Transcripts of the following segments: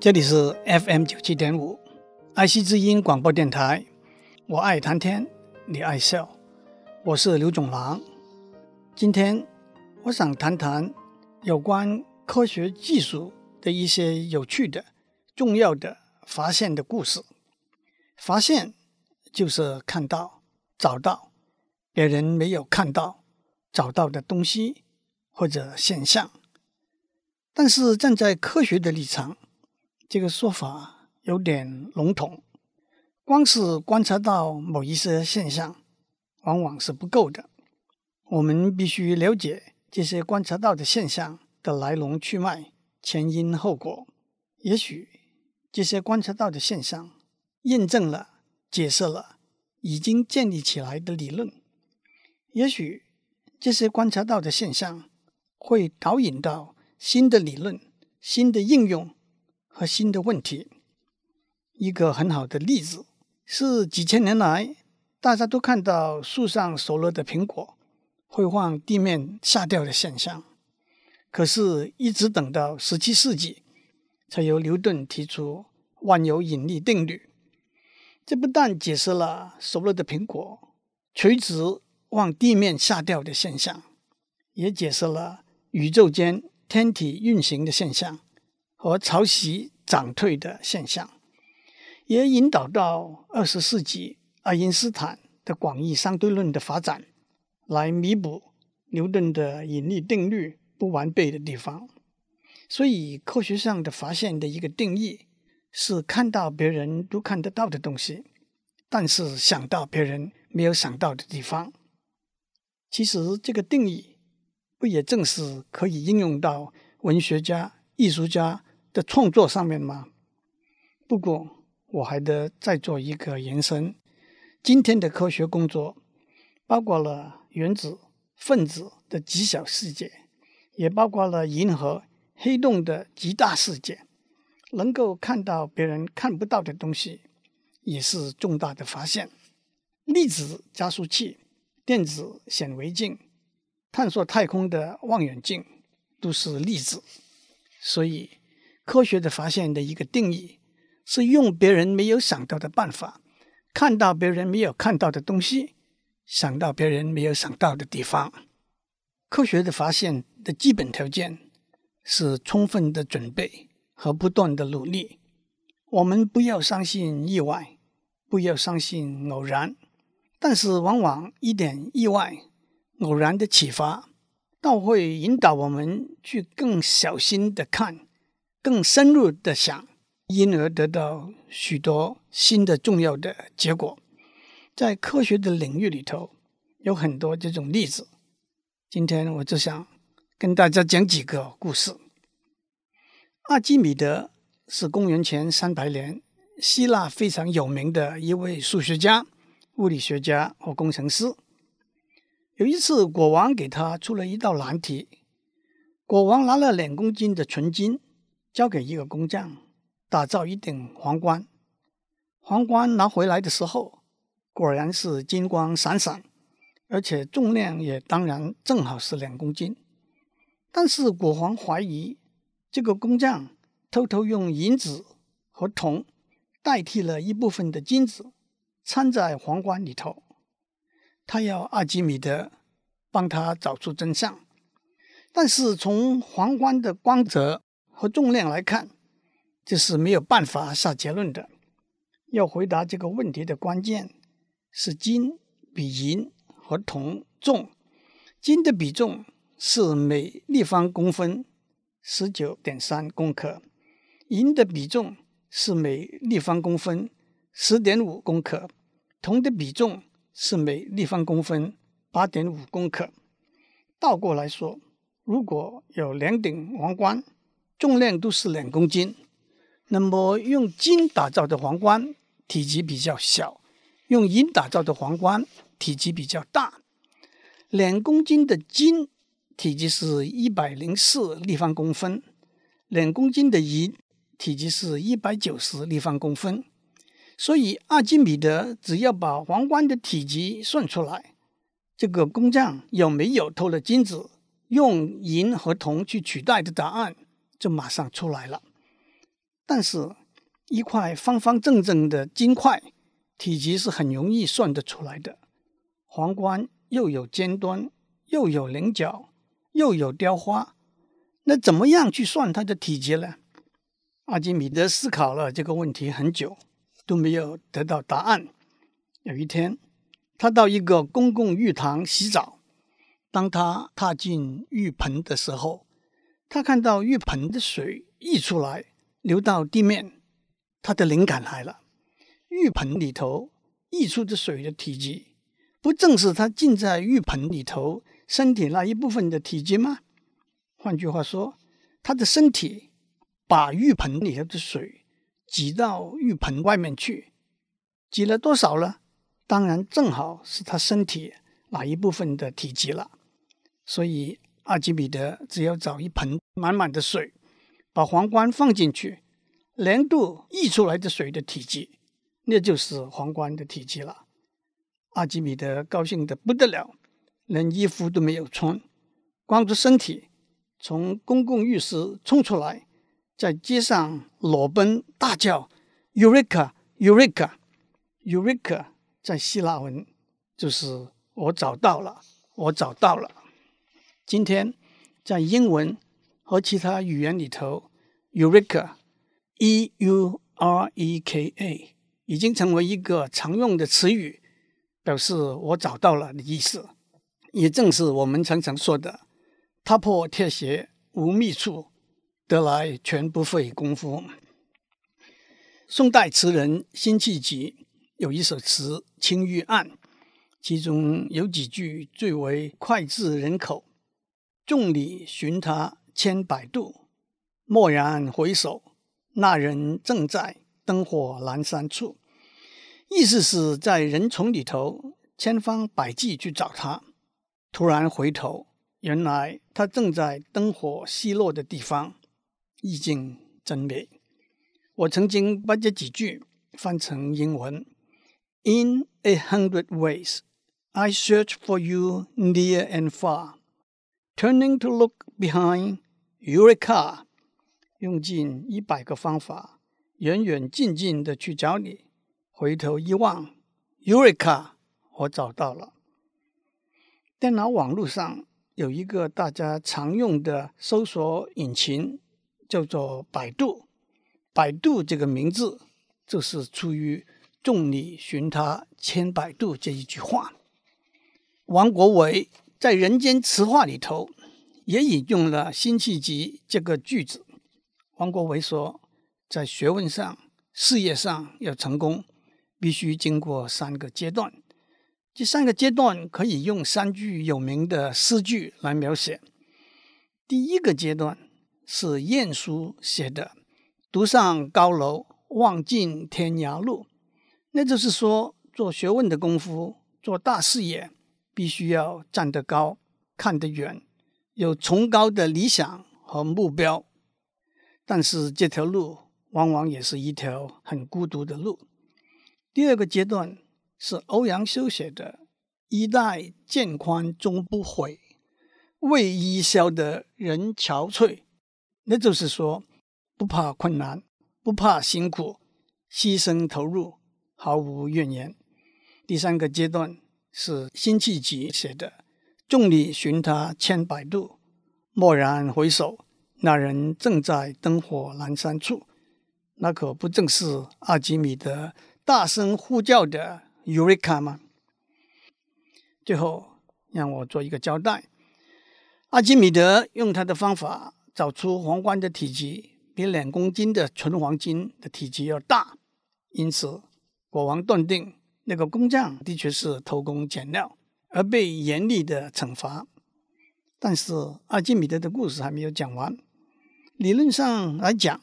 这里是 FM 九七点五，爱惜之音广播电台。我爱谈天，你爱笑，我是刘总郎。今天我想谈谈有关科学技术的一些有趣的、重要的发现的故事。发现就是看到、找到别人没有看到、找到的东西或者现象。但是站在科学的立场，这个说法有点笼统，光是观察到某一些现象，往往是不够的。我们必须了解这些观察到的现象的来龙去脉、前因后果。也许这些观察到的现象验证了、解释了已经建立起来的理论。也许这些观察到的现象会导引到新的理论、新的应用。和新的问题，一个很好的例子是几千年来大家都看到树上熟了的苹果会往地面下掉的现象。可是，一直等到十七世纪，才由牛顿提出万有引力定律。这不但解释了熟了的苹果垂直往地面下掉的现象，也解释了宇宙间天体运行的现象。和潮汐涨退的现象，也引导到二十世纪爱因斯坦的广义相对论的发展，来弥补牛顿的引力定律不完备的地方。所以，科学上的发现的一个定义是看到别人都看得到的东西，但是想到别人没有想到的地方。其实，这个定义不也正是可以应用到文学家、艺术家的创作上面吗？不过我还得再做一个延伸。今天的科学工作包括了原子、分子的极小世界，也包括了银河、黑洞的极大世界。能够看到别人看不到的东西，也是重大的发现。粒子加速器、电子显微镜、探索太空的望远镜都是例子。所以。科学的发现的一个定义是用别人没有想到的办法，看到别人没有看到的东西，想到别人没有想到的地方。科学的发现的基本条件是充分的准备和不断的努力。我们不要相信意外，不要相信偶然，但是往往一点意外、偶然的启发，倒会引导我们去更小心的看。更深入的想，因而得到许多新的重要的结果。在科学的领域里头，有很多这种例子。今天我就想跟大家讲几个故事。阿基米德是公元前三百年希腊非常有名的一位数学家、物理学家和工程师。有一次，国王给他出了一道难题，国王拿了两公斤的纯金。交给一个工匠打造一顶皇冠，皇冠拿回来的时候，果然是金光闪闪，而且重量也当然正好是两公斤。但是国王怀疑这个工匠偷偷用银子和铜代替了一部分的金子掺在皇冠里头，他要阿基米德帮他找出真相。但是从皇冠的光泽和重量来看，这是没有办法下结论的。要回答这个问题的关键是金比银和铜重，金的比重是每立方公分十九点三公克，银的比重是每立方公分十点五公克，铜的比重是每立方公分八点五公克。倒过来说，如果有两顶皇冠，重量都是两公斤，那么用金打造的皇冠体积比较小，用银打造的皇冠体积比较大。两公斤的金体积是一百零四立方公分，两公斤的银体积是一百九十立方公分。所以阿基米德只要把皇冠的体积算出来，这个工匠有没有偷了金子，用银和铜去取代的答案，就马上出来了。但是，一块方方正正的金块，体积是很容易算得出来的。皇冠又有尖端，又有棱角，又有雕花，那怎么样去算它的体积呢？阿基米德思考了这个问题很久，都没有得到答案。有一天，他到一个公共浴堂洗澡，当他踏进浴盆的时候，他看到浴盆的水溢出来，流到地面。他的灵感来了：浴盆里头溢出的水的体积，不正是他浸在浴盆里头身体那一部分的体积吗？换句话说，他的身体把浴盆里头的水挤到浴盆外面去，挤了多少了？当然，正好是他身体哪一部分的体积了。所以，阿基米德只要找一盆满满的水，把皇冠放进去，量度溢出来的水的体积，那就是皇冠的体积了。阿基米德高兴得不得了，连衣服都没有穿，光着身体从公共浴室冲出来，在街上裸奔大叫：“Eureka! Eureka! Eureka!” 在希腊文就是“我找到了，我找到了”。今天，在英文和其他语言里头，Eureka，E-U-R-E-K-A，已经成为一个常用的词语，表示我找到了的意思。也正是我们常常说的“踏破铁鞋无觅处，得来全不费工夫”。宋代词人辛弃疾有一首词《青玉案》，其中有几句最为脍炙人口。众里寻他千百度，蓦然回首，那人正在灯火阑珊处。意思是在人丛里头千方百计去找他，突然回头，原来他正在灯火稀落的地方，意境真美。我曾经把这几句翻成英文：In a hundred ways, I search for you near and far. Turning to look behind, Eureka！用尽一百个方法，远远近近的去找你。回头一望，Eureka！我找到了。电脑网络上有一个大家常用的搜索引擎，叫做百度。百度这个名字就是出于“众里寻他千百度”这一句话。王国维。在《人间词话》里头，也引用了辛弃疾这个句子。王国维说，在学问上、事业上要成功，必须经过三个阶段。这三个阶段可以用三句有名的诗句来描写。第一个阶段是晏殊写的：“独上高楼，望尽天涯路。”那就是说，做学问的功夫，做大事业。必须要站得高，看得远，有崇高的理想和目标。但是这条路往往也是一条很孤独的路。第二个阶段是欧阳修写的“衣带渐宽终不悔，为伊消得人憔悴”，那就是说，不怕困难，不怕辛苦，牺牲投入，毫无怨言。第三个阶段。是辛弃疾写的“众里寻他千百度，蓦然回首，那人正在灯火阑珊处。”那可不正是阿基米德大声呼叫的 “Eureka” 吗？最后，让我做一个交代：阿基米德用他的方法找出皇冠的体积比两公斤的纯黄金的体积要大，因此国王断定。那个工匠的确是偷工减料，而被严厉的惩罚。但是阿基米德的故事还没有讲完。理论上来讲，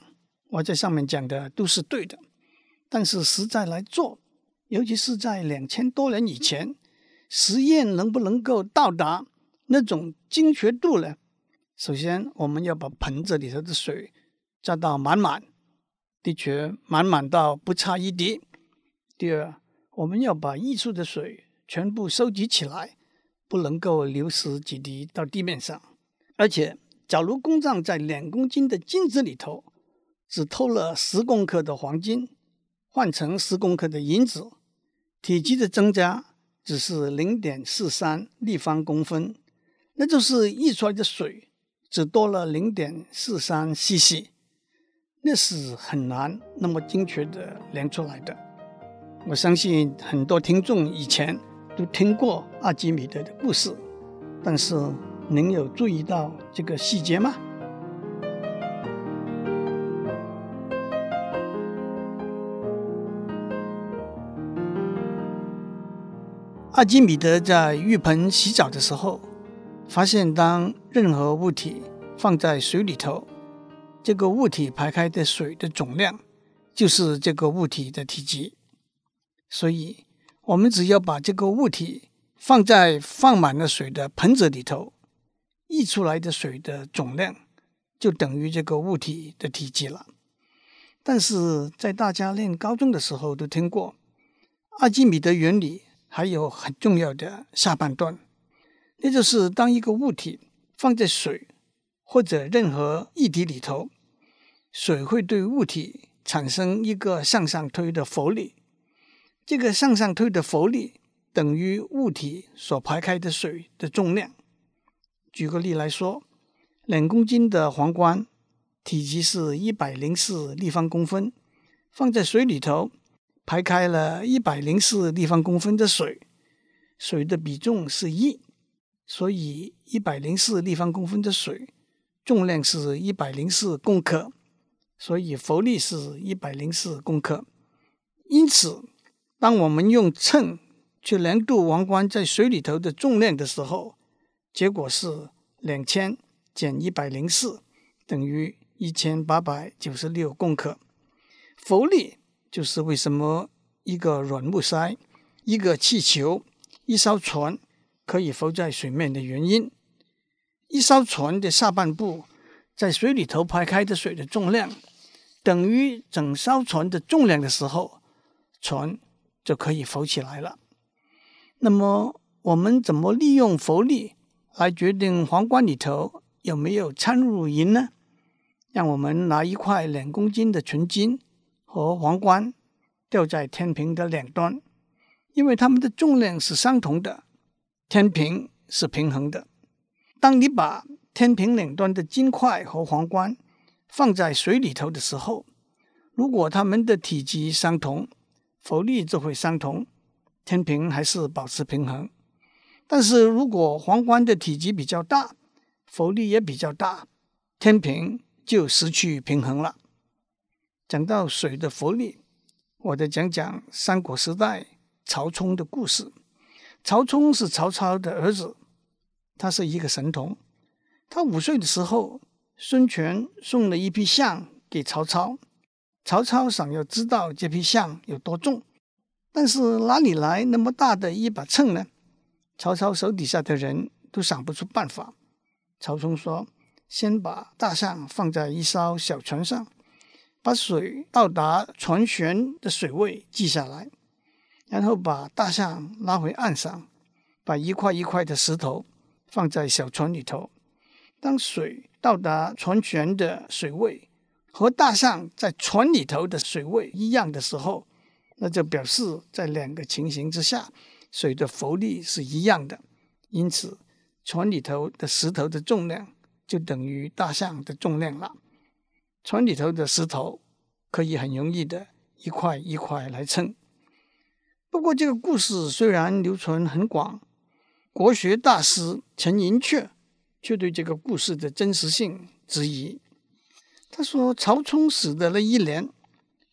我在上面讲的都是对的。但是实在来做，尤其是在两千多年以前，实验能不能够到达那种精确度呢？首先，我们要把盆子里头的水加到满满，的确满满到不差一滴。第二，我们要把溢出的水全部收集起来，不能够流失几滴到地面上。而且，假如工匠在两公斤的金子里头只偷了十公克的黄金，换成十公克的银子，体积的增加只是零点四三立方公分，那就是溢出来的水只多了零点四三 cc，那是很难那么精确的量出来的。我相信很多听众以前都听过阿基米德的故事，但是您有注意到这个细节吗？阿基米德在浴盆洗澡的时候，发现当任何物体放在水里头，这个物体排开的水的总量就是这个物体的体积。所以，我们只要把这个物体放在放满了水的盆子里头，溢出来的水的总量就等于这个物体的体积了。但是在大家念高中的时候都听过阿基米德原理。还有很重要的下半段，那就是当一个物体放在水或者任何液体里头，水会对物体产生一个向上推的浮力。这个向上推的浮力等于物体所排开的水的重量。举个例来说，两公斤的皇冠体积是一百零四立方公分，放在水里头。排开了一百零四立方公分的水，水的比重是一，所以一百零四立方公分的水重量是一百零四公克，所以浮力是一百零四公克。因此，当我们用秤去量度王冠在水里头的重量的时候，结果是两千减一百零四等于一千八百九十六公克，浮力。就是为什么一个软木塞、一个气球、一艘船可以浮在水面的原因。一艘船的下半部在水里头排开的水的重量等于整艘船的重量的时候，船就可以浮起来了。那么，我们怎么利用浮力来决定皇冠里头有没有掺入银呢？让我们拿一块两公斤的纯金。和皇冠吊在天平的两端，因为它们的重量是相同的，天平是平衡的。当你把天平两端的金块和皇冠放在水里头的时候，如果它们的体积相同，浮力就会相同，天平还是保持平衡。但是如果皇冠的体积比较大，浮力也比较大，天平就失去平衡了。讲到水的浮力，我再讲讲三国时代曹冲的故事。曹冲是曹操的儿子，他是一个神童。他五岁的时候，孙权送了一匹象给曹操。曹操想要知道这匹象有多重，但是哪里来那么大的一把秤呢？曹操手底下的人都想不出办法。曹冲说：“先把大象放在一艘小船上。”把水到达船舷的水位记下来，然后把大象拉回岸上，把一块一块的石头放在小船里头。当水到达船舷的水位和大象在船里头的水位一样的时候，那就表示在两个情形之下，水的浮力是一样的。因此，船里头的石头的重量就等于大象的重量了。船里头的石头可以很容易的一块一块来称。不过，这个故事虽然流传很广，国学大师陈寅恪却对这个故事的真实性质疑。他说：“曹冲死的那一年，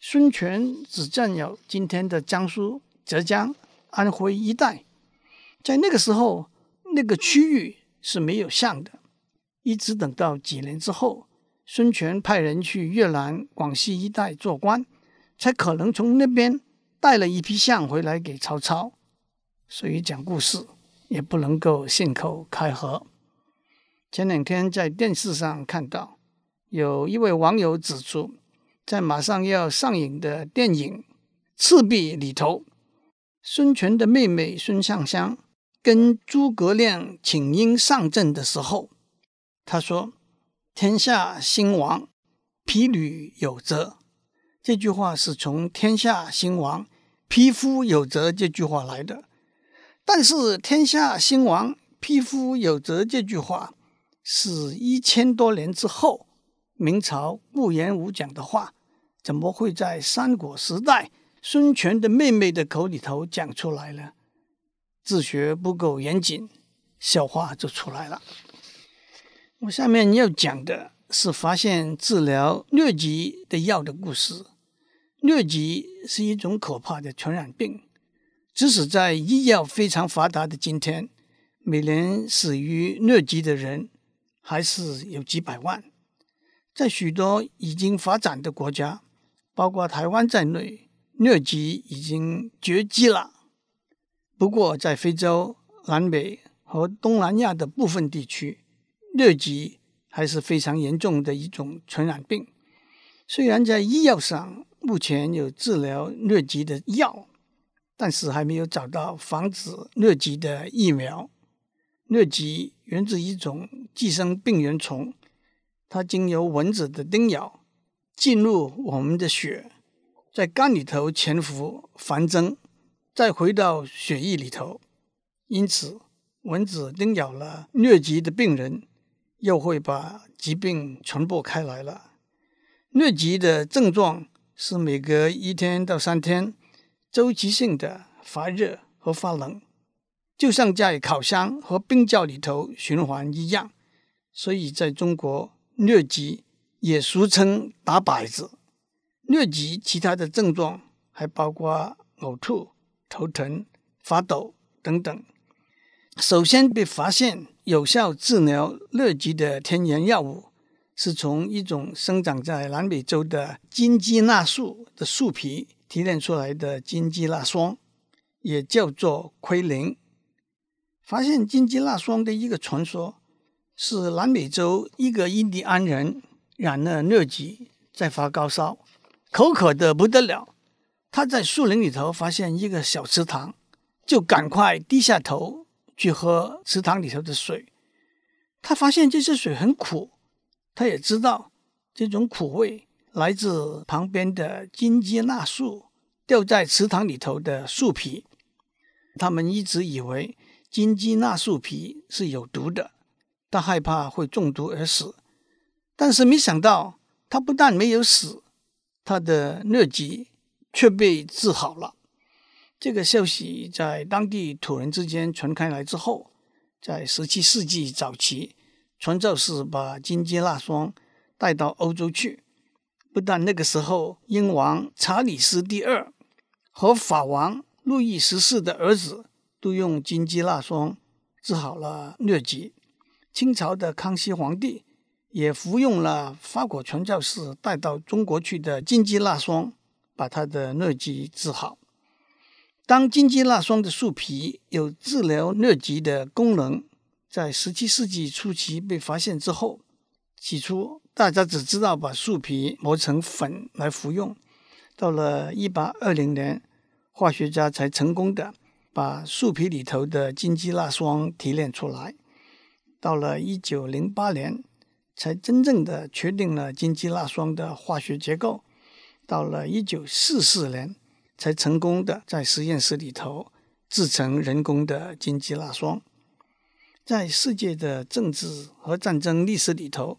孙权只占有今天的江苏、浙江、安徽一带，在那个时候，那个区域是没有象的。一直等到几年之后。”孙权派人去越南、广西一带做官，才可能从那边带了一批象回来给曹操。所以讲故事也不能够信口开河。前两天在电视上看到，有一位网友指出，在马上要上映的电影《赤壁》里头，孙权的妹妹孙尚香跟诸葛亮请缨上阵的时候，他说。天下兴亡，皮屡有责”。这句话是从“天下兴亡，匹夫有责”这句话来的。但是“天下兴亡，匹夫有责”这句话是一千多年之后明朝顾炎武讲的话，怎么会在三国时代孙权的妹妹的口里头讲出来呢？自学不够严谨，笑话就出来了。我下面要讲的是发现治疗疟疾的药的故事。疟疾是一种可怕的传染病，即使在医药非常发达的今天，每年死于疟疾的人还是有几百万。在许多已经发展的国家，包括台湾在内，疟疾已经绝迹了。不过，在非洲、南美和东南亚的部分地区，疟疾还是非常严重的一种传染病。虽然在医药上目前有治疗疟疾的药，但是还没有找到防止疟疾的疫苗。疟疾源自一种寄生病原虫，它经由蚊子的叮咬进入我们的血，在肝里头潜伏繁增。再回到血液里头，因此蚊子叮咬了疟疾的病人，又会把疾病传播开来了。疟疾的症状是每隔一天到三天，周期性的发热和发冷，就像在烤箱和冰窖里头循环一样。所以在中国，疟疾也俗称打摆子。疟疾其他的症状还包括呕吐。头疼、发抖等等。首先被发现有效治疗疟疾的天然药物，是从一种生长在南美洲的金鸡纳树的树皮提炼出来的金鸡纳霜，也叫做奎宁。发现金鸡纳霜的一个传说，是南美洲一个印第安人染了疟疾，在发高烧，口渴得不得了。他在树林里头发现一个小池塘，就赶快低下头去喝池塘里头的水。他发现这些水很苦，他也知道这种苦味来自旁边的金鸡纳树掉在池塘里头的树皮。他们一直以为金鸡纳树皮是有毒的，他害怕会中毒而死。但是没想到，他不但没有死，他的疟疾。却被治好了。这个消息在当地土人之间传开来之后，在十七世纪早期，传教士把金鸡纳霜带到欧洲去。不但那个时候，英王查理斯第二和法王路易十四的儿子都用金鸡纳霜治好了疟疾。清朝的康熙皇帝也服用了法国传教士带到中国去的金鸡纳霜。把他的疟疾治好。当金鸡纳霜的树皮有治疗疟疾的功能，在十七世纪初期被发现之后，起初大家只知道把树皮磨成粉来服用。到了一八二零年，化学家才成功的把树皮里头的金鸡纳霜提炼出来。到了一九零八年，才真正的确定了金鸡纳霜的化学结构。到了一九四四年，才成功的在实验室里头制成人工的金鸡纳霜。在世界的政治和战争历史里头，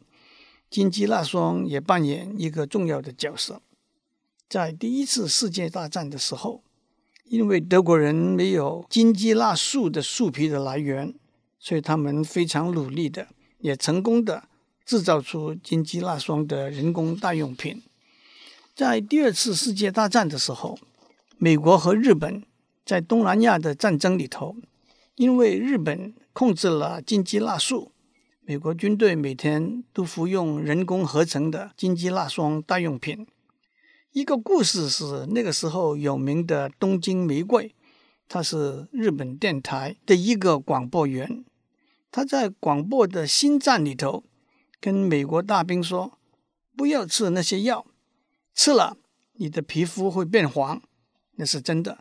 金鸡纳霜也扮演一个重要的角色。在第一次世界大战的时候，因为德国人没有金鸡纳树的树皮的来源，所以他们非常努力的，也成功的制造出金鸡纳霜的人工代用品。在第二次世界大战的时候，美国和日本在东南亚的战争里头，因为日本控制了金鸡纳树，美国军队每天都服用人工合成的金鸡纳霜代用品。一个故事是，那个时候有名的东京玫瑰，他是日本电台的一个广播员，他在广播的新站里头跟美国大兵说：“不要吃那些药。”吃了，你的皮肤会变黄，那是真的；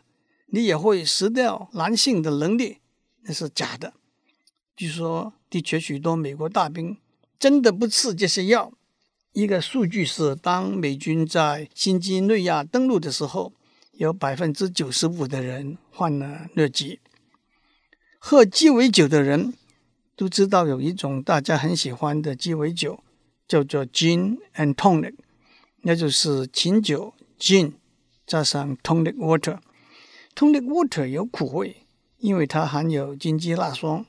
你也会失掉男性的能力，那是假的。据说，的确许多美国大兵真的不吃这些药，一个数据是，当美军在新几内亚登陆的时候，有百分之九十五的人患了疟疾。喝鸡尾酒的人都知道，有一种大家很喜欢的鸡尾酒，叫做 Gin and Tonic，那就是琴酒 Gin 加上 Tonic Water。Tonic Water 有苦味，因为它含有金鸡纳霜。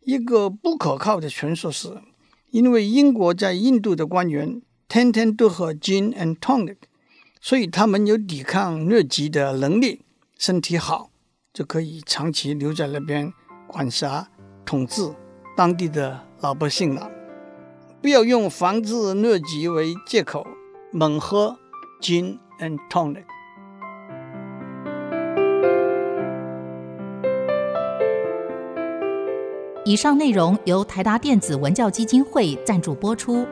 一个不可靠的传说是，因为英国在印度的官员天天都喝 Gin and Tonic。所以他们有抵抗疟疾的能力，身体好就可以长期留在那边管辖统治当地的老百姓了。不要用防治疟疾为借口猛喝 Gin and Tonic。以上内容由台达电子文教基金会赞助播出。